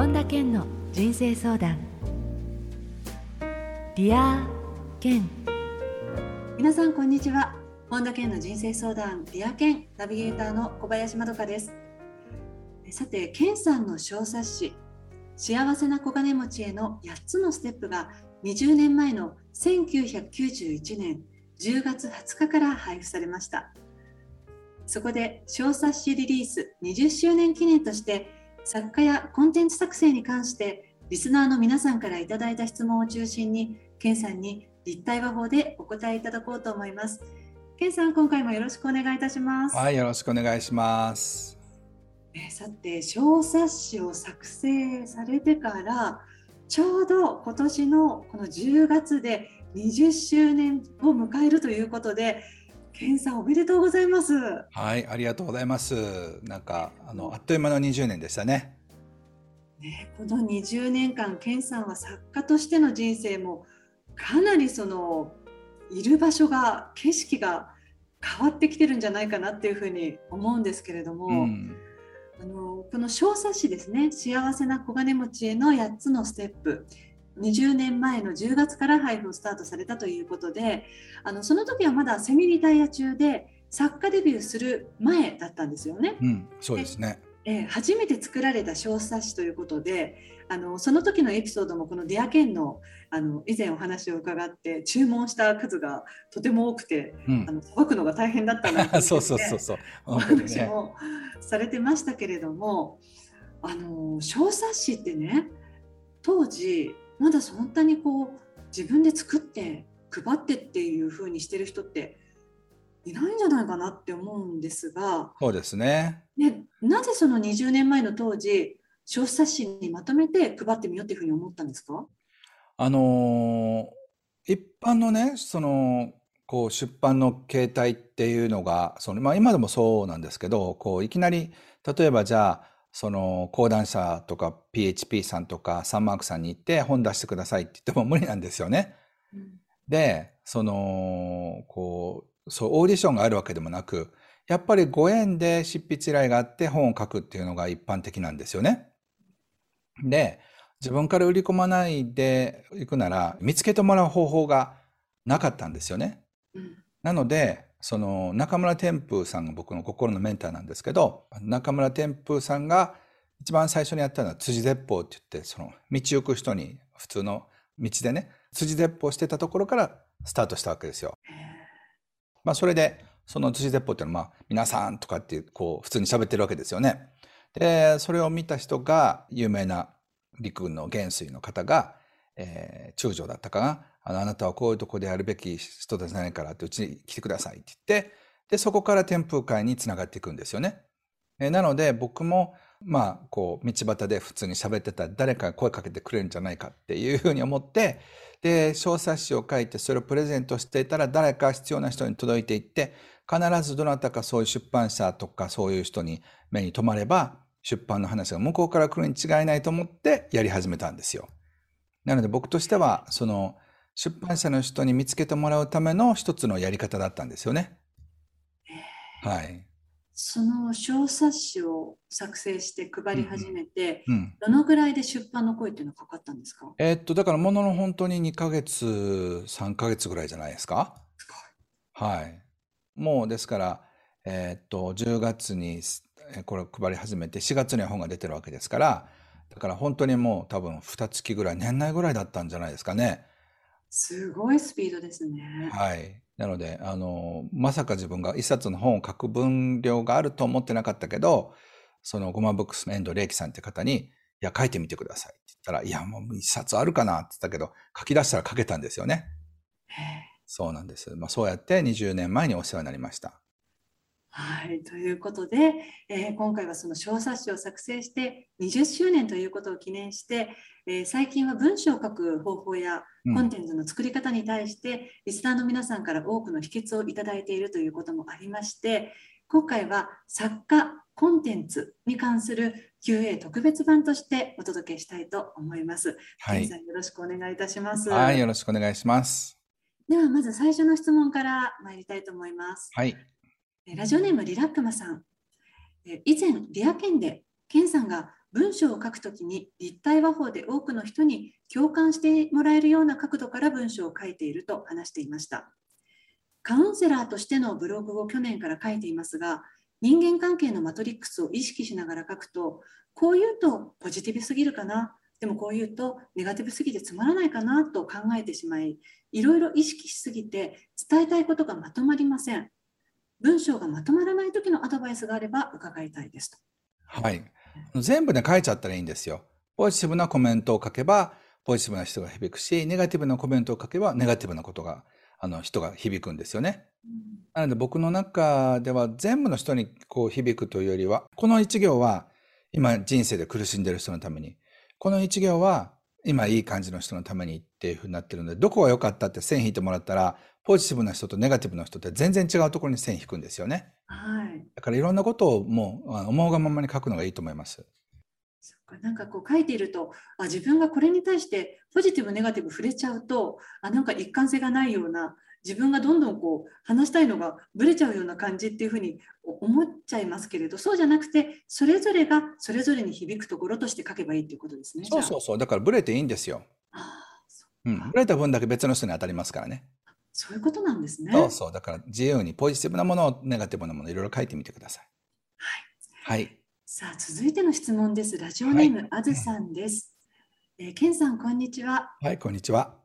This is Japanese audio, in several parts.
本田健の人生相談。デア健。皆さんこんにちは。本田健の人生相談デア健ナビゲーターの小林まどかです。さて健さんの小冊子幸せな小金持ちへの8つのステップが20年前の1991年10月20日から配布されました。そこで小冊子リリース20周年記念として作家やコンテンツ作成に関してリスナーの皆さんからいただいた質問を中心にケンさんに立体話法でお答えいただこうと思います。ケンさん今回もよろしくお願いいたします。はいよろしくお願いします。えさて小冊子を作成されてからちょうど今年のこの10月で20周年を迎えるということでケンさんおめでとうございます。はい、ありがとうございます。なんかあのあっという間の20年でしたね。ね、この20年間、ケンさんは作家としての人生もかなりそのいる場所が景色が変わってきてるんじゃないかなっていうふうに思うんですけれども、うん、あのこの小冊子ですね「幸せな小金持ちへの8つのステップ」20年前の10月から配布をスタートされたということであのその時はまだセミリタイヤ中で作家デビューする前だったんですよね。うん、そうですね。えー、初めて作られた小冊子ということであのその時のエピソードもこの「ディアケンの」あの以前お話を伺って注文した数がとても多くて、さばくのが大変だったなって そうそうそうそう。お話もされてましたけれどもあの小冊子ってね当時まだそんなにこう自分で作って配ってっていう風にしてる人っていないんじゃないかなって思うんですがそうですね。ねなぜその20年前の当時消費冊子にまとめて配ってみようっていうふうに思ったんですか？あのー、一般のねそのこう出版の形態っていうのがその、まあ、今でもそうなんですけどこういきなり例えばじゃあその講談社とか PHP さんとかサンマークさんに行って本出してくださいって言っても無理なんですよね。うん、で、その、こう、そう、オーディションがあるわけでもなく、やっぱりご縁で執筆依頼があって本を書くっていうのが一般的なんですよね。で、自分から売り込まないでいくなら見つけてもらう方法がなかったんですよね。うん、なので、その中村天風さんが僕の心のメンターなんですけど中村天風さんが一番最初にやったのは辻絶法って言ってその道行く人に普通の道でね辻絶法してたところからスタートしたわけですよ。まあそれでその辻絶法っていうのはまあ皆さんとかってこう普通に喋ってるわけですよね。でそれを見た人が有名な陸軍の元帥の方が、えー、中将だったかなあの、あなたはこういうとこでやるべき人たちじゃないからって、うちに来てくださいって言って、で、そこから天風会につながっていくんですよね。えなので、僕も、まあ、こう、道端で普通に喋ってたら誰かが声かけてくれるんじゃないかっていうふうに思って、で、小冊子を書いてそれをプレゼントしていたら誰か必要な人に届いていって、必ずどなたかそういう出版社とかそういう人に目に留まれば、出版の話が向こうから来るに違いないと思ってやり始めたんですよ。なので僕としては、その、出版社の人に見つけてもらうための一つのやり方だったんですよね。はい。その小冊子を作成して配り始めて、うんうん、どのぐらいで出版の声っていうのはかかったんですか？えー、っと、だからものの本当に2ヶ月、3ヶ月ぐらいじゃないですか？はい。もうですから、えー、っと、10月にこれを配り始めて、4月には本が出てるわけですから、だから本当にもう多分2月ぐらい、年内ぐらいだったんじゃないですかね。すごいスピードですね。はい。なので、あの、まさか自分が一冊の本を書く分量があると思ってなかったけど、そのゴマブックスの遠藤玲樹さんって方に、いや、書いてみてくださいって言ったら、いや、もう一冊あるかなって言ったけど、書き出したら書けたんですよね。そうなんです。まあ、そうやって20年前にお世話になりました。はい、ということで、えー、今回はその小冊子を作成して20周年ということを記念して、えー、最近は文章を書く方法やコンテンツの作り方に対して、うん、リスナーの皆さんから多くの秘訣をいただいているということもありまして今回は作家コンテンツに関する QA 特別版としてお届けしたいと思います。はい、よろしくお願いいたします。はい、よろしくお願いします。ではまず最初の質問から参りたいと思います。はい。ラジオネームリラックマさん。以前、リアケンで、ケンさんが文章を書くときに立体話法で多くの人に共感してもらえるような角度から文章を書いていると話していました。カウンセラーとしてのブログを去年から書いていますが、人間関係のマトリックスを意識しながら書くと、こう言うとポジティブすぎるかな、でもこう言うとネガティブすぎてつまらないかなと考えてしまい、いろいろ意識しすぎて伝えたいことがまとまりません。文章がまとまらない時のアドバイスがあれば伺いたいですと。はい。全部ね、書いちゃったらいいんですよ。ポジティブなコメントを書けば、ポジティブな人が響くし、ネガティブなコメントを書けば、ネガティブなことが、あの、人が響くんですよね。なので僕の中では全部の人にこう響くというよりは、この一行は今人生で苦しんでる人のために、この一行は今いい感じの人のためにっていうふうになってるので、どこが良かったって線引いてもらったら、ポジティブな人とネガティブな人って全然違うところに線引くんですよね。はい。だからいろんなことをもう思うがままに書くのがいいと思います。そっかなんかこう書いているとあ自分がこれに対してポジティブネガティブ触れちゃうとあなんか一貫性がないような自分がどんどんこう話したいのがぶれちゃうような感じっていうふうに思っちゃいますけれどそうじゃなくてそれぞれがそれぞれに響くところとして書けばいいっていうことですね。そうそうそう。だからブレていいんですよ。あうん。ブレた分だけ別の人に当たりますからね。そういうことなんですね。そうそう。だから自由にポジティブなもの、ネガティブなもの、いろいろ書いてみてください。はい。さあ続いての質問です。ラジオネーム、はいあずさんです。えー、ケンさんこんにちは。はい、こんにちは。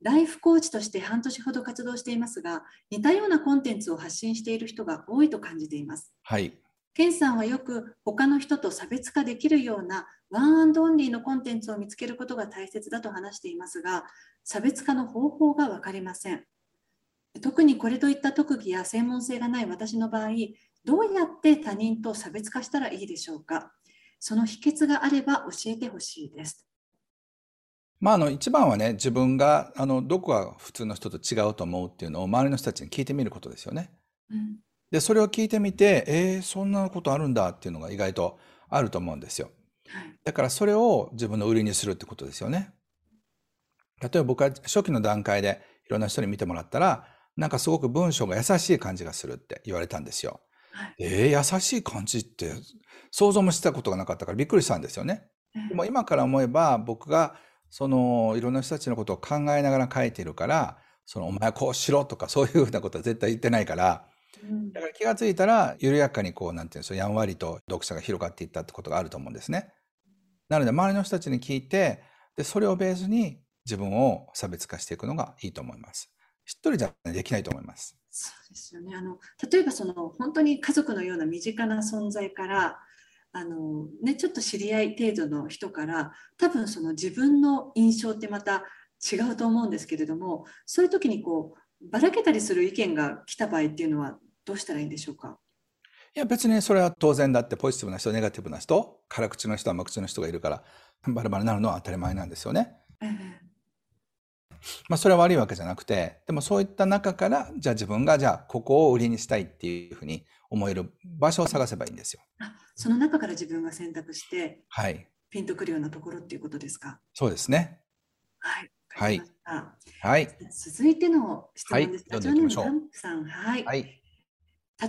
ライフコーチとして半年ほど活動していますが、似たようなコンテンツを発信している人が多いと感じています。はい。ケンさんはよく他の人と差別化できるようなワンアンドオンリーのコンテンツを見つけることが大切だと話していますが、差別化の方法が分かりません。特にこれといった特技や専門性がない私の場合、どうやって他人と差別化したらいいでしょうか？その秘訣があれば教えてほしいです。まあ、あの、一番はね、自分が、あの、どこが普通の人と違うと思うっていうのを周りの人たちに聞いてみることですよね。うんで、それを聞いてみて、えー、そんなことあるんだっていうのが意外とあると思うんですよ。はいだからそれを自分の売りにするってことですよね。例えば僕は初期の段階でいろんな人に見てもらったら、なんかすごく文章が優しい感じがするって言われたんですよ。はいえー、優しい感じって想像もしたことがなかったからびっくりしたんですよね。でも今から思えば僕がそのいろんな人たちのことを考えながら書いてるから、そのお前こうしろとかそういうふうなことは絶対言ってないから、うんだから気がついたら緩やかにこうなんていうんですかやんわりと読者が広がっていったってことがあると思うんですね。なので周りの人たちに聞いてでそれをベースに自分を差別化していくのがいいと思います。一人じゃできないと思います。そうですよね。あの例えばその本当に家族のような身近な存在からあの、ね、ちょっと知り合い程度の人から多分その自分の印象ってまた違うと思うんですけれどもそういう時にこうばらけたりする意見が来た場合っていうのはどうしたらいいんでしょうか？いや別にそれは当然だってポジティブな人ネガティブな人辛口の人甘口の人がいるからバラバラになるのは当たり前なんですよね。ええまあそれは悪いわけじゃなくてでもそういった中からじゃあ自分がじゃあここを売りにしたいっていうふうに思える場所を探せばいいんですよ。あその中から自分が選択してはい。ピンとくるようなところっていうことですか？そうですね。はい。はい。はい。続いての質問です。はい。ラジオネームさん、はい。はい。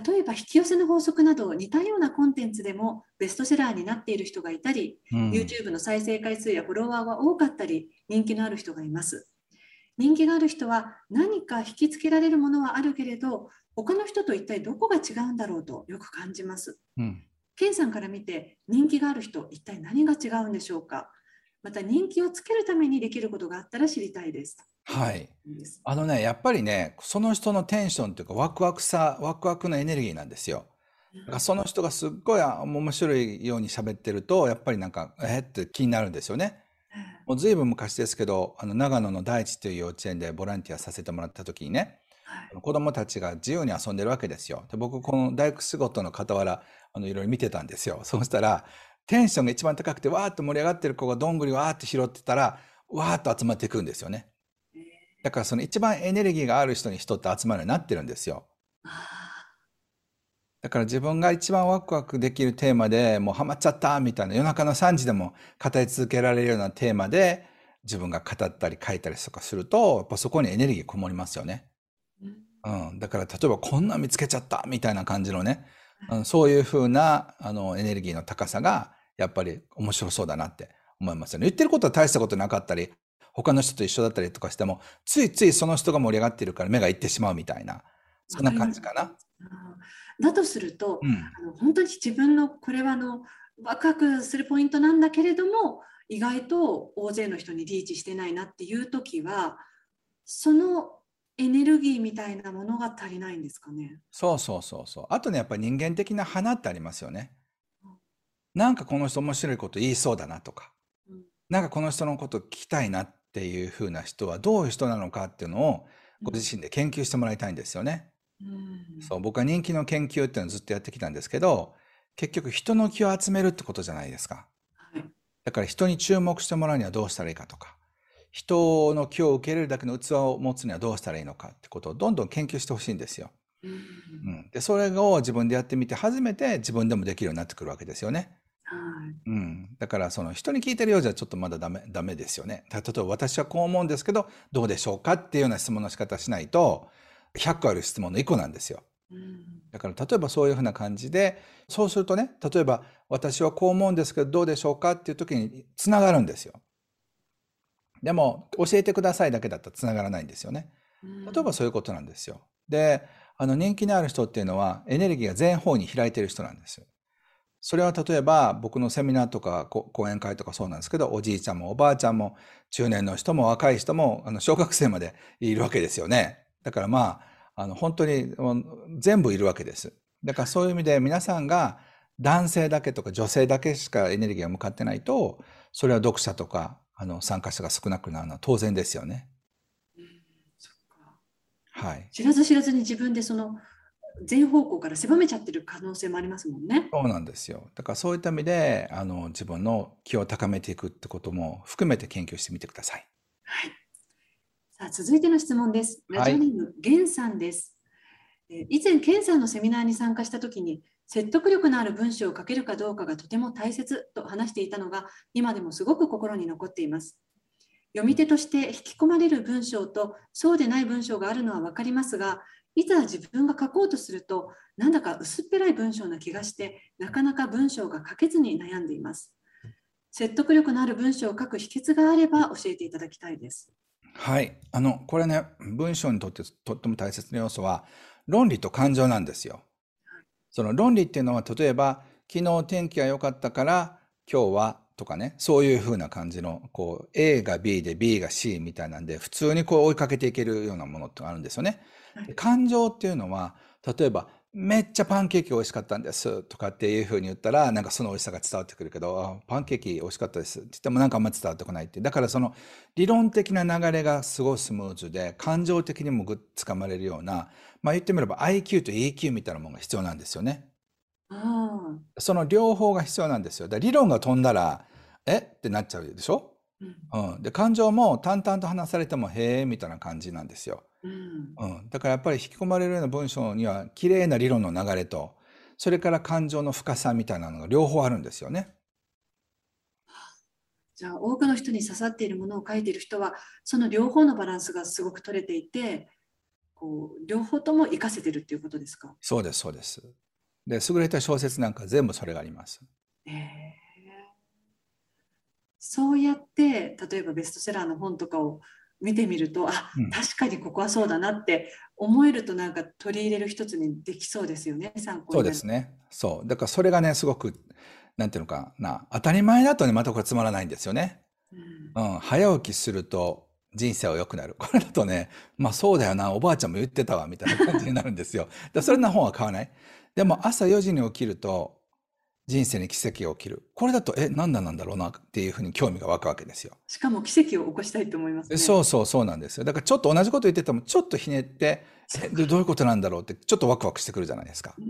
例えば引き寄せの法則など似たようなコンテンツでもベストセラーになっている人がいたり、うん。YouTube の再生回数やフォロワーは多かったり人気のある人がいます。人気がある人は何か引きつけられるものはあるけれど他の人と一体どこが違うんだろうとよく感じます。うん。さんから見て人気がある人一体何が違うんでしょうか？また人気をつけるためにできることがあったら知りたいですはい。あのね、やっぱりね、その人のテンションというか、ワクワクさ、ワクワクのエネルギーなんですよ。その人がすっごいあ面白いように喋ってると、やっぱりなんか、えーって気になるんですよね。もうずいぶん昔ですけど、あの、長野の大地という幼稚園でボランティアさせてもらった時にね、はい子供たちが自由に遊んでるわけですよ。で、僕、この大工仕事の傍ら、あの、いろいろ見てたんですよ。そうしたら、テンションが一番高くて、わーっと盛り上がってる子がどんぐりわーって拾ってたら、わーっと集まっていくんですよね。だからその一番エネルギーがある人に人って集まるようになってるんですよ。だから自分が一番ワクワクできるテーマでもうハマっちゃったみたいな夜中の3時でも語り続けられるようなテーマで自分が語ったり書いたりとかするとやっぱそこにエネルギーこもりますよね。うんうん、だから例えばこんなん見つけちゃったみたいな感じのね、うん、そういう風なあのエネルギーの高さがやっぱり面白そうだなって思いますよね。言ってることは大したことなかったり、他の人と一緒だったりとかしても、ついついその人が盛り上がっているから目がいってしまうみたいな、そんな感じかな。だとすると、うん。あの本当に自分のこれはあのワクワクするポイントなんだけれども意外と大勢の人にリーチしてないなっていう時はそのエネルギーみたいなものが足りないんですかね？そうそうそうそう。あとね、やっぱり人間的な花ってありますよね。なんかこの人面白いこと言いそうだなとか、うんなんかこの人のこと聞きたいなっていう風な人はどういう人なのかっていうのをご自身で研究してもらいたいんですよね。うんそう、僕は人気の研究っていうのをずっとやってきたんですけど、結局人の気を集めるってことじゃないですか。はいだから人に注目してもらうにはどうしたらいいかとか、人の気を受け入れるだけの器を持つにはどうしたらいいのかってことをどんどん研究してほしいんですよ。うんうん、でそれを自分でやってみて初めて自分でもできるようになってくるわけですよね。はいうん、だからその人に聞いてるようじゃちょっとまだダメダメですよね。例えば私はこう思うんですけどどうでしょうかっていうような質問の仕方しないと100個ある質問の1個なんですよ。うんだから例えばそういうふうな感じでそうするとね例えば私はこう思うんですけどどうでしょうかっていう時につながるんですよ。でも教えてくださいだけだったらつながらないんですよね。うん例えばそういうことなんですよ。で、あの人気のある人っていうのはエネルギーが全方位に開いてる人なんですよ。それは例えば僕のセミナーとかこ講演会とかそうなんですけど、おじいちゃんもおばあちゃんも中年の人も若い人もあの小学生までいるわけですよね。だからまあ、あの本当に全部いるわけです。だからそういう意味で皆さんが男性だけとか女性だけしかエネルギーが向かってないと、それは読者とかあの参加者が少なくなるのは当然ですよね。うんそっかはい。知らず知らずに自分でその全方向から狭めちゃってる可能性もありますもんね。そうなんですよ。だからそういった意味で、あの、自分の気を高めていくってことも含めて研究してみてください。はい。さあ、続いての質問です。ラジオネーム、ゲンさんです。以前、ケンさんのセミナーに参加したときに、説得力のある文章を書けるかどうかがとても大切と話していたのが、今でもすごく心に残っています。読み手として引き込まれる文章と、そうでない文章があるのは分かりますが、いざ自分が書こうとすると、なんだか薄っぺらい文章な気がして、なかなか文章が書けずに悩んでいます。説得力のある文章を書く秘訣があれば教えていただきたいです。はい。あの、これね、文章にとってとっても大切な要素は、論理と感情なんですよ。その論理っていうのは、例えば、昨日天気が良かったから、今日は、とかね、そういう風な感じの、こう、A が B で B が C みたいなんで、普通にこう追いかけていけるようなものってあるんですよね。感情っていうのは、例えば、めっちゃパンケーキ美味しかったんですとかっていう風に言ったら、なんかその美味しさが伝わってくるけど、あパンケーキ美味しかったですって言ってもなんかあんま伝わってこないって。だからその理論的な流れがすごいスムーズで、感情的にもぐっつかまれるような、まあ言ってみれば IQ と EQ みたいなものが必要なんですよね。あその両方が必要なんですよ。だ理論が飛んだら、え？ってなっちゃうでしょ？あ、うんうん。で、感情も淡々と話されても、へえみたいな感じなんですよ。うんうん、だからやっぱり引き込まれるような文章には綺麗な理論の流れとそれから感情の深さみたいなのが両方あるんですよね。じゃあ多くの人に刺さっているものを書いている人はその両方のバランスがすごく取れていてこう両方とも活かせてるっていうことですか、そうですそうです。で優れた小説なんか全部それがあります。えーそうやって例えばベストセラーの本とかを見てみるとあ、うん確かにここはそうだなって思えるとなんか取り入れる一つにできそうですよね参考にそうですね。そうだからそれがねすごくなんていうのかな当たり前だとねまたこれつまらないんですよね。うんうん、早起きすると人生は良くなる。これだとね、まあそうだよな、おばあちゃんも言ってたわ、みたいな感じになるんですよ。でそれな本は買わない。でも朝4時に起きると人生に奇跡が起きる。これだと、え、何なんなんだろうなっていうふうに興味が湧くわけですよ。しかも奇跡を起こしたいと思いますね。そうそうそうなんですよ。だからちょっと同じこと言ってても、ちょっとひねって、えでどういうことなんだろうって、ちょっとワクワクしてくるじゃないですかう。ん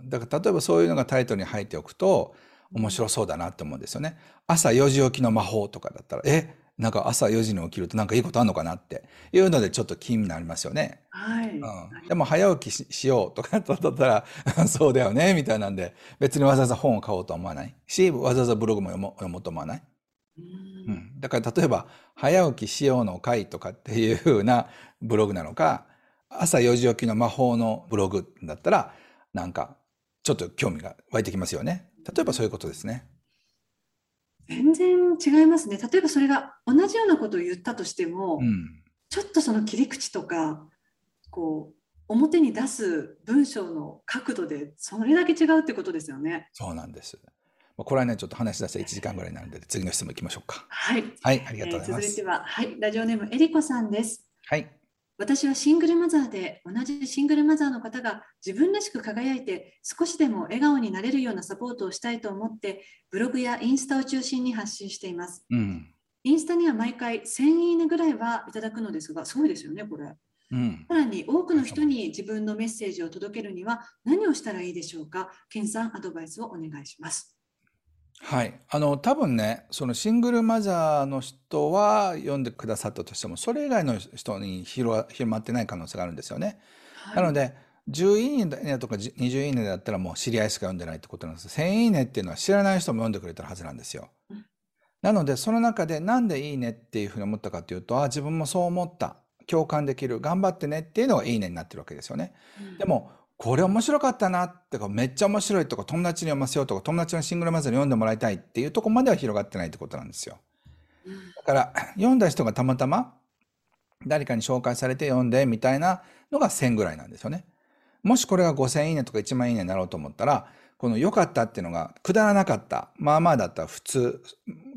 うん。だから例えばそういうのがタイトルに入っておくと、面白そうだなって思うんですよね。朝4時起きの魔法とかだったら、え、なんか朝4時に起きるとなんかいいことあんのかなっていうのでちょっと気になりますよね。はい、うん。でも早起きししようとかだったら、そうだよね、みたいなんで、別にわざわざ本を買おうとは思わないし、わざわざブログも読もう読もうと思わない。ううんん。だから例えば、早起きしようの会とかっていう風なブログなのか、朝4時起きの魔法のブログだったら、なんか、ちょっと興味が湧いてきますよね。例えばそういうことですね。全然違いますね。例えばそれが同じようなことを言ったとしても、うん。ちょっとその切り口とか、こう、表に出す文章の角度でそれだけ違うってことですよね。そうなんです。まあこれはね、ちょっと話し出したら1時間ぐらいになるので、次の質問いきましょうか。はい。はい、ありがえとうございます。ー続いては、はい、ラジオネームえりこさんです。はい。私はシングルマザーで同じシングルマザーの方が自分らしく輝いて少しでも笑顔になれるようなサポートをしたいと思ってブログやインスタを中心に発信しています。うん。インスタには毎回1000いいねぐらいはいただくのですが、すごいですよね、これ。うん。さらに多くの人に自分のメッセージを届けるには何をしたらいいでしょうか？ケンさん、アドバイスをお願いします。はい。あの、多分ね、そのシングルマザーの人は読んでくださったとしても、それ以外の人に広わ広まってない可能性があるんですよね。なので、10いいねとかじ20いいねだったらもう知り合いしか読んでないってことなんです。1000いいねっていうのは知らない人も読んでくれてるはずなんですようん。なので、その中でなんでいいねっていうふうに思ったかというと、あ、自分もそう思った。共感できる。頑張ってねっていうのがいいねになってるわけですよね。うんでも、これ面白かったなってか、めっちゃ面白いとか、友達に読ませようとか、友達のシングルマザーに読んでもらいたいっていうところまでは広がってないってことなんですよ。だから、読んだ人がたまたま誰かに紹介されて読んでみたいなのが1000ぐらいなんですよね。もしこれが5000いいねとか1万いいねになろうと思ったら、この良かったっていうのがくだらなかった。まあまあだったら普通、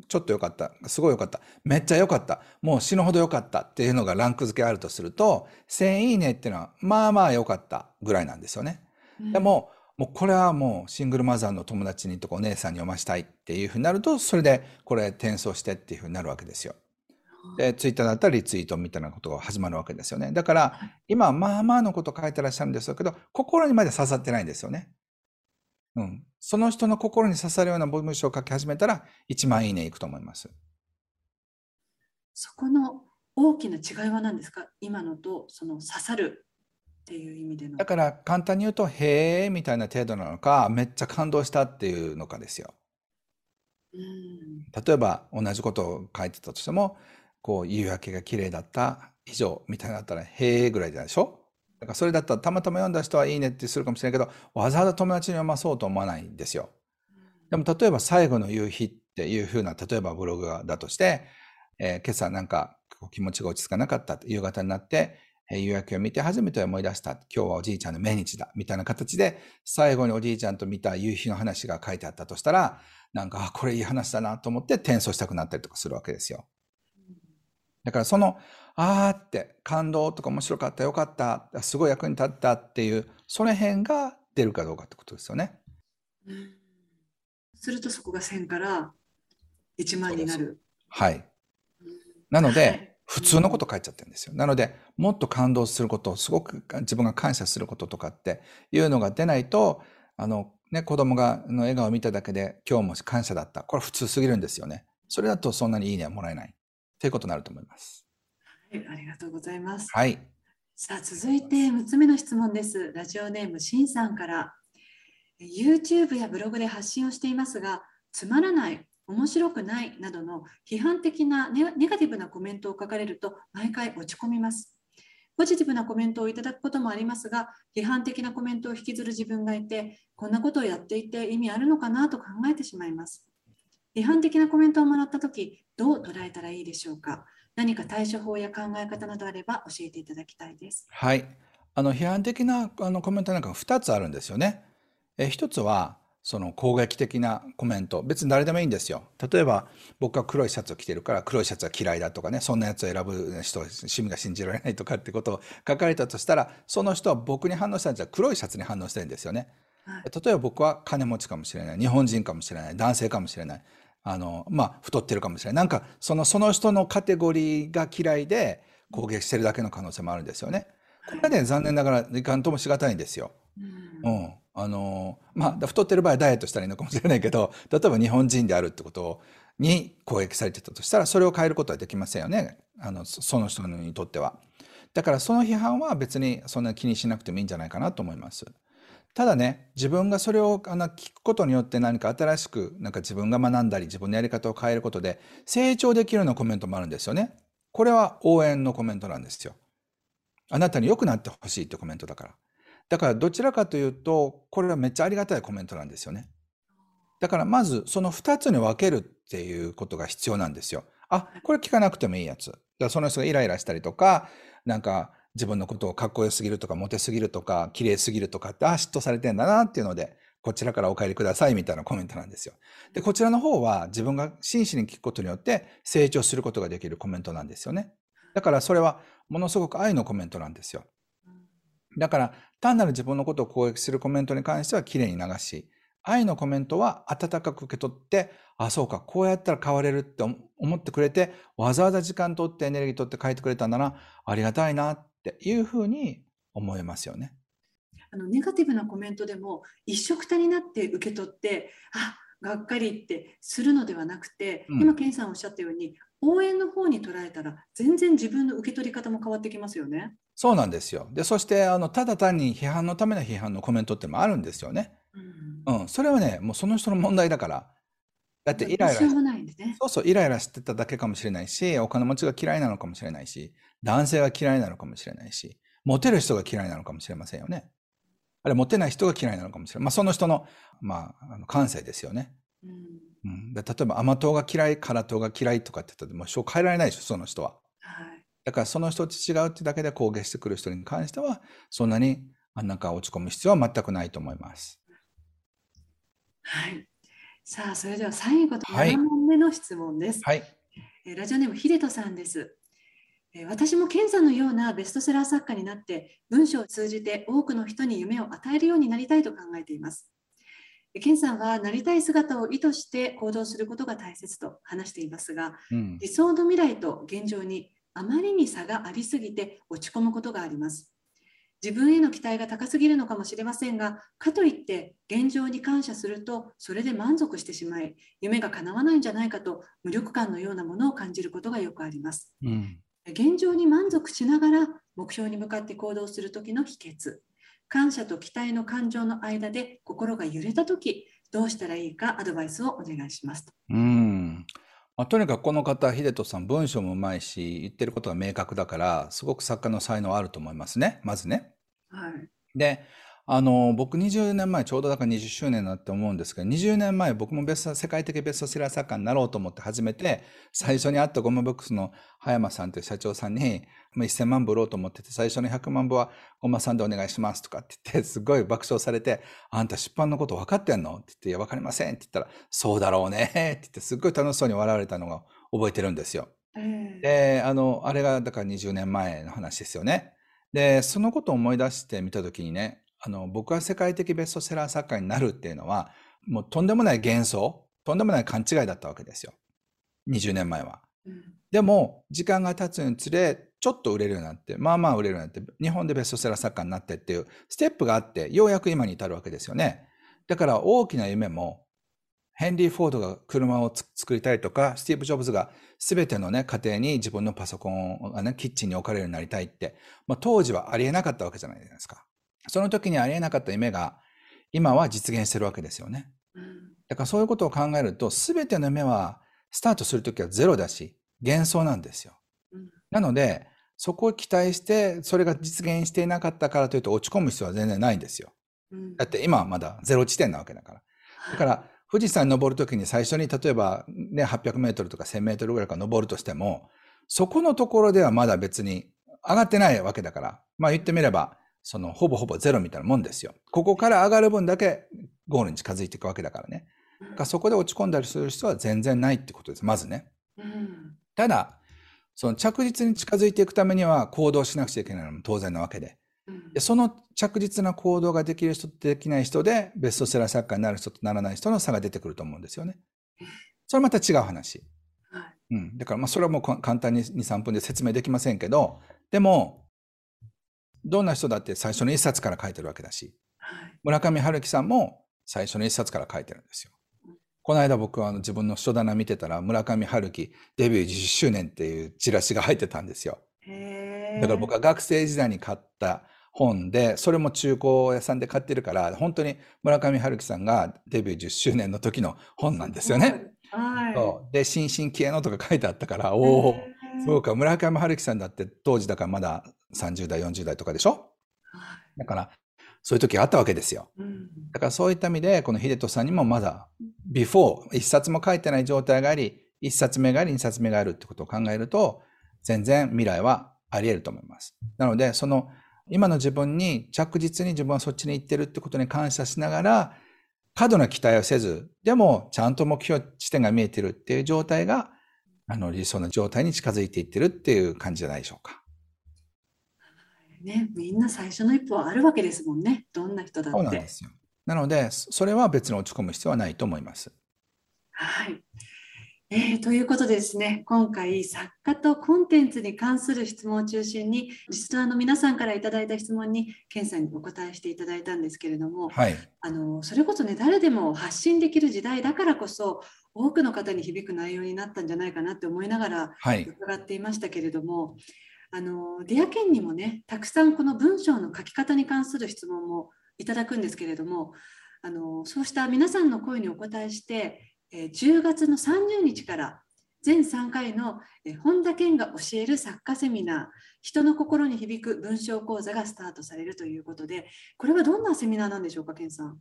ちょっと良かった。すごい良かった。めっちゃ良かった。もう死ぬほど良かったっていうのがランク付けあるとすると、1000いいねっていうのはまあまあ良かったぐらいなんですよね。で、も、もうこれはもうシングルマザーの友達にとかお姉さんに読ましたいっていうふうになると、それでこれ転送してっていうふうになるわけですよ。で、ツイッターだったらリツイートみたいなことが始まるわけですよね。だから、今、まあまあのこと書いてらっしゃるんですけど、心にまで刺さってないんですよね。うん。その人の心に刺さるような文章を書き始めたら、1万いいねいくと思います。そこの大きな違いは何ですか？今のとその刺さるっていう意味でのだ。から、簡単に言うと、へえ、みたいな程度なのか、めっちゃ感動したっていうのかですよ。うん例えば、同じことを書いてたとしても、こう、夕焼けが綺麗だった、以上、みたいなのだったら、へえぐらいじゃないでしょ？だからそれだったらたまたま読んだ人はいいねってするかもしれないけど、わざわざ友達に読まそうと思わないんですよ。でも例えば最後の夕日っていう風な、例えばブログがだとして、えー今朝なんか気持ちが落ち着かなかった夕方になって、えー夕焼けを見て初めて思い出した。今日はおじいちゃんの命日だ。みたいな形で、最後におじいちゃんと見た夕日の話が書いてあったとしたら、なんか、あこれいい話だなと思って転送したくなったりとかするわけですよ。だからその、あーって感動とか面白かった、よかった、すごい役に立ったっていう、その辺が出るかどうかってことですよね。うんするとそこが1000から1万になる。はい。なので、はい普通のこと書いちゃってるんですよ。なので、もっと感動すること、すごく自分が感謝することとかっていうのが出ないと、あの、ね、子供がの笑顔を見ただけで、今日も感謝だった。これ普通すぎるんですよね。それだとそんなにいいねはもらえない。ということになると思います。はい、ありがとうございます。はい。さあ、続いて6つ目の質問です。ラジオネームしんさんから。YouTube やブログで発信をしていますが、つまらない、面白くないなどの批判的なネネガティブなコメントを書かれると毎回落ち込みます。ポジティブなコメントをいただくこともありますが、批判的なコメントを引きずる自分がいて、こんなことをやっていて意味あるのかなと考えてしまいます。批判的なコメントをもらったとき、どう捉えたらいいでしょうか？何か対処法や考え方などあれば教えていただきたいです。はい。あの、批判的なあのコメントなんか2つあるんですよね。え1つは、その攻撃的なコメント。別に誰でもいいんですよ。例えば、僕は黒いシャツを着てるから黒いシャツは嫌いだとかね、そんなやつを選ぶ人、趣味が信じられないとかってことを書かれたとしたら、その人は僕に反応したんじゃ黒いシャツに反応してるんですよね。はい例えば僕は金持ちかもしれない。日本人かもしれない。男性かもしれない。あの、まあ、太ってるかもしれない。なんか、その、その人のカテゴリーが嫌いで攻撃してるだけの可能性もあるんですよね。これはね、残念ながらいかんともしがたいんですよ。うんうん。あの、まあ、太ってる場合はダイエットしたらいいのかもしれないけど、例えば日本人であるってことに攻撃されてたとしたら、それを変えることはできませんよね。あの、そその人にとっては。だからその批判は別にそんな気にしなくてもいいんじゃないかなと思います。ただね、自分がそれをあの聞くことによって何か新しく、なんか自分が学んだり、自分のやり方を変えることで成長できるようなコメントもあるんですよね。これは応援のコメントなんですよ。あなたに良くなってほしいってコメントだから。だからどちらかというと、これはめっちゃありがたいコメントなんですよね。だからまずその2つに分けるっていうことが必要なんですよ。あ、これ聞かなくてもいいやつ。だからその人がイライラしたりとか、なんか自分のことをかっこよすぎるとか、モテすぎるとか、綺麗すぎるとかって、ああ、嫉妬されてんだなっていうので、こちらからお帰りくださいみたいなコメントなんですよ。で、こちらの方は自分が真摯に聞くことによって成長することができるコメントなんですよね。だからそれはものすごく愛のコメントなんですよ。だから単なる自分のことを攻撃するコメントに関してはきれいに流し、愛のコメントは温かく受け取って、あ、そうか、こうやったら変われるって思ってくれて、わざわざ時間取ってエネルギー取って書いてくれたんだな、ありがたいなっていうふうに思えますよね。あのネガティブなコメントでも一緒くたになって受け取ってあがっかりってするのではなくて、うん、今健さんおっしゃったように応援の方に捉えたら全然自分の受け取り方も変わってきますよね。そうなんですよ。でそしてあのただ単に批判のための批判のコメントってもあるんですよね。うん、うん、それはねもうその人の問題だから。だってイライラ、ね、そうそうイライラしてただけかもしれないしお金持ちが嫌いなのかもしれないし男性が嫌いなのかもしれないしモテる人が嫌いなのかもしれませんよね。あれ持てない人が嫌いなのかもしれない。まあ、その人の、まあ、あの感性ですよね。うんうん、で例えば甘党が嫌い、辛党が嫌いとかって言ったら、もう変えられないでしょ、その人は。はい、だからその人と違うってだけで攻撃してくる人に関しては、そんなになんか落ち込む必要は全くないと思います。はい。さあ、それでは最後と7問目の質問です。はい。ラジオネーム、秀人さんです。私も健さんのようなベストセラー作家になって文章を通じて多くの人に夢を与えるようになりたいと考えています。健さんはなりたい姿を意図して行動することが大切と話していますが、うん、理想の未来と現状にあまりに差がありすぎて落ち込むことがあります。自分への期待が高すぎるのかもしれませんが、かといって現状に感謝するとそれで満足してしまい、夢が叶わないんじゃないかと無力感のようなものを感じることがよくあります。うん現状に満足しながら目標に向かって行動する時の秘訣感謝と期待の感情の間で心が揺れた時どうしたらいいかアドバイスをお願いしますと。うんまあ、とにかくこの方、秀人さん、文章もうまいし、言ってることが明確だから、すごく作家の才能あると思いますね、まずね。はい、で、あの、僕20年前、ちょうどだから20周年だって思うんですけど、20年前僕もベスト、世界的ベストセラー作家になろうと思って始めて、最初に会ったゴムボックスの葉山さんという社長さんに、1000万部売ろうと思ってて、最初の100万部はゴマさんでお願いしますとかって言って、すごい爆笑されて、あんた出版のこと分かってんの？って言って、いや、分かりませんって言ったら、そうだろうねって言って、すっごい楽しそうに笑われたのが覚えてるんですよ。で、あの、あれがだから20年前の話ですよね。で、そのことを思い出してみたときにね、あの、僕は世界的ベストセラー作家になるっていうのは、もうとんでもない幻想、とんでもない勘違いだったわけですよ。20年前は。うん、でも、時間が経つにつれ、ちょっと売れるようになって、まあまあ売れるようになって、日本でベストセラー作家になってっていうステップがあって、ようやく今に至るわけですよね。だから大きな夢も、ヘンリー・フォードが車を作りたいとか、スティーブ・ジョブズが全てのね、家庭に自分のパソコンがね、キッチンに置かれるようになりたいって、まあ、当時はありえなかったわけじゃないですか。その時にありえなかった夢が今は実現してるわけですよね。だからそういうことを考えると、すべての夢はスタートするときはゼロだし、幻想なんですよ。なので、そこを期待して、それが実現していなかったからというと落ち込む必要は全然ないんですよ。だって今はまだゼロ地点なわけだから。だから、富士山に登るときに最初に例えばね、800メートルとか1000メートルぐらいから登るとしても、そこのところではまだ別に上がってないわけだから、まあ言ってみれば、そのほぼほぼゼロみたいなもんですよ。ここから上がる分だけゴールに近づいていくわけだからね。かそこで落ち込んだりする必要は全然ないってことです。まずね。うん、ただ、その着実に近づいていくためには行動しなくちゃいけないのも当然なわけで。でその着実な行動ができる人とできない人でベストセラー作家になる人とならない人の差が出てくると思うんですよね。それはまた違う話。はい、うん、だからまあそれはもう簡単に2、3分で説明できませんけど、でもどんな人だって最初の一冊から書いてるわけだし、はい、村上春樹さんも最初の一冊から書いてるんですよ。この間僕はあの自分の書棚見てたら村上春樹デビュー10周年っていうチラシが入ってたんですよ。だから僕は学生時代に買った本で、それも中古屋さんで買ってるから、本当に村上春樹さんがデビュー10周年の時の本なんですよね。はい、そう。で、新進気鋭のとか書いてあったから、おお、そうか、村上春樹さんだって当時だからまだ30代、40代とかでしょ？だから、そういう時があったわけですよ。だからそういった意味で、この秀人さんにもまだ before、一冊も書いてない状態があり、一冊目があり、二冊目があるってことを考えると、全然未来はあり得ると思います。なので、その今の自分に着実に自分はそっちに行ってるってことに感謝しながら、過度な期待をせず、でもちゃんと目標地点が見えてるっていう状態が、あの理想の状態に近づいていってるっていう感じじゃないでしょうか。ね、みんな最初の一歩はあるわけですもんね。どんな人だって。そうなんですよ。なので、それは別に落ち込む必要はないと思います。はい。えー、ということでですね、今回作家とコンテンツに関する質問を中心に、リスナーの皆さんからいただいた質問に、ケンさんにお答えしていただいたんですけれども、はい、あのそれこそね、誰でも発信できる時代だからこそ、多くの方に響く内容になったんじゃないかなって思いながら伺っていましたけれども、はい、あのディアケンにもね、たくさんこの文章の書き方に関する質問もいただくんですけれども、あのそうした皆さんの声にお答えして、10月の30日から全3回の本田健が教える作家セミナー人の心に響く文章講座がスタートされるということでこれはどんなセミナーなんでしょうか健さん。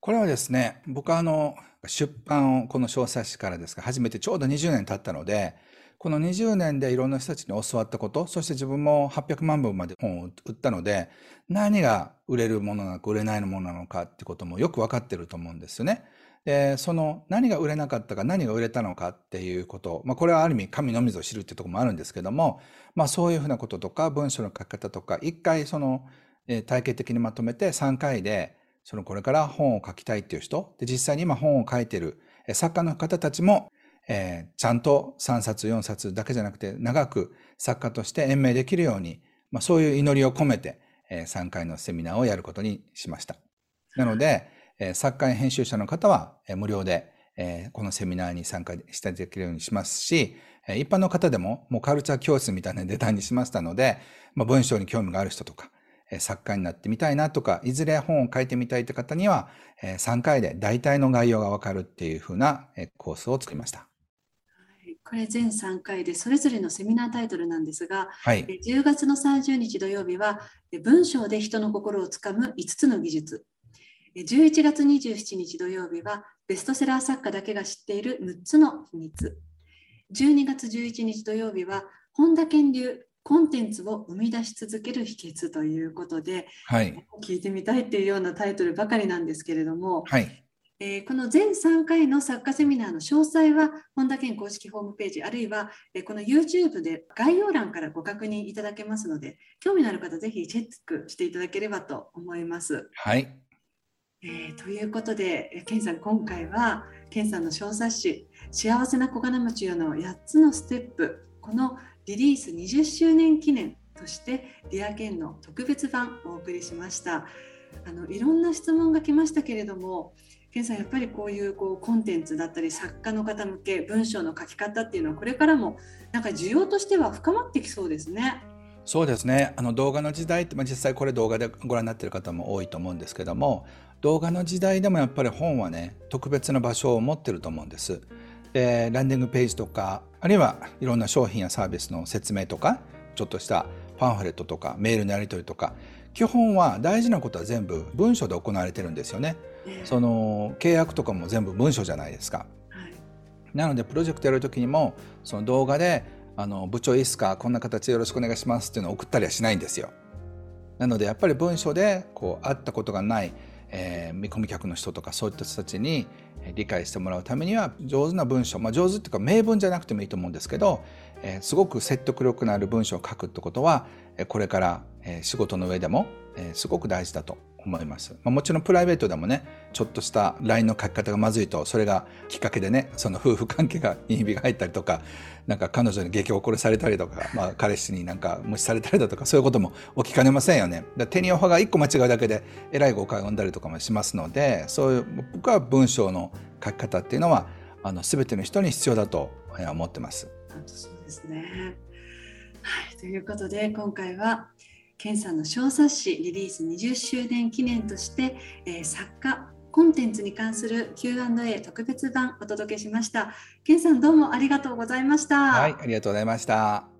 これはですね僕はあの出版をこの小冊子からですが始めてちょうど20年経ったのでこの20年でいろんな人たちに教わったことそして自分も800万本まで本を売ったので何が売れるものなのか売れないものなのかってこともよく分かってると思うんですよね。で、その何が売れなかったか何が売れたのかっていうこと、まあこれはある意味神のみぞ知るってところもあるんですけども、まあそういうふうなこととか文章の書き方とか、一回その、体系的にまとめて3回で、そのこれから本を書きたいっていう人、で実際に今本を書いてる作家の方たちも、えー、ちゃんと3冊4冊だけじゃなくて長く作家として延命できるように、まあ、そういう祈りを込めて、えー、3回のセミナーをやることにしました。なので、え作家や編集者の方は、え無料で、えこのセミナーに参加していただけるようにしますし、え一般の方でももうカルチャー教室みたいなデザインにしましたので、まあ、文章に興味がある人とか、え作家になってみたいなとか、いずれ本を書いてみたいという方には、え3回で大体の概要がわかるっていうふうな、えコースを作りました。これ全3回でそれぞれのセミナータイトルなんですが、はい、10月の30日土曜日は文章で人の心をつかむ5つの技術。11月27日土曜日はベストセラー作家だけが知っている6つの秘密。12月11日土曜日は本田健流コンテンツを生み出し続ける秘訣ということで、はい、聞いてみたいっていうようなタイトルばかりなんですけれども、はいえー、この全3回の作家セミナーの詳細は本田健公式ホームページあるいは、えー、この YouTube で概要欄からご確認いただけますので興味のある方ぜひチェックしていただければと思います。はいえー、ということで、ケンさん、今回は、ケンさんの小冊子、幸せな小金持ちよの8つのステップ、このリリース20周年記念として、ディアケンの特別版をお送りしました。あのいろんな質問が来ましたけれども、ケンさん、やっぱりこういうこうコンテンツだったり、作家の方向け、文章の書き方っていうのは、これからもなんか需要としては深まってきそうですね。そうですねあの動画の時代って、まあ、実際これ動画でご覧になっている方も多いと思うんですけども動画の時代でもやっぱり本はね特別な場所を持ってると思うんです。でランディングページとかあるいはいろんな商品やサービスの説明とかちょっとしたパンフレットとかメールのやり取りとか基本は大事なことは全部文書で行われてるんですよね。その契約とかも全部文書じゃないですか。はい、なのでプロジェクトやる時にもその動画であの部長いいっすか？こんな形でよろしくお願いしますっていうのを送ったりはしないんですよ。なのでやっぱり文書でこう会ったことがない、えー、見込み客の人とかそういった人たちに理解してもらうためには上手な文章、まあ、上手っていうか名文じゃなくてもいいと思うんですけど、えー、すごく説得力のある文章を書くってことはこれから仕事の上でもすごく大事だと思います。まあ、もちろんプライベートでもね、ちょっとした LINE の書き方がまずいと、それがきっかけでね、その夫婦関係がにひびが入ったりとか、なんか彼女に激怒されたりとか、まあ、彼氏になんか無視されたりだとか、そういうことも起きかねませんよね。だ手にオファーが1個間違うだけで、えらい誤解を生んだりとかもしますので、そういう、僕は文章の書き方っていうのは、あの全ての人に必要だと思ってます。そうですね。はい、ということで今回は健さんの小冊子リリース20周年記念として、えー、作家コンテンツに関する Q&A 特別版お届けしました。健さんどうもありがとうございました。はい、ありがとうございました。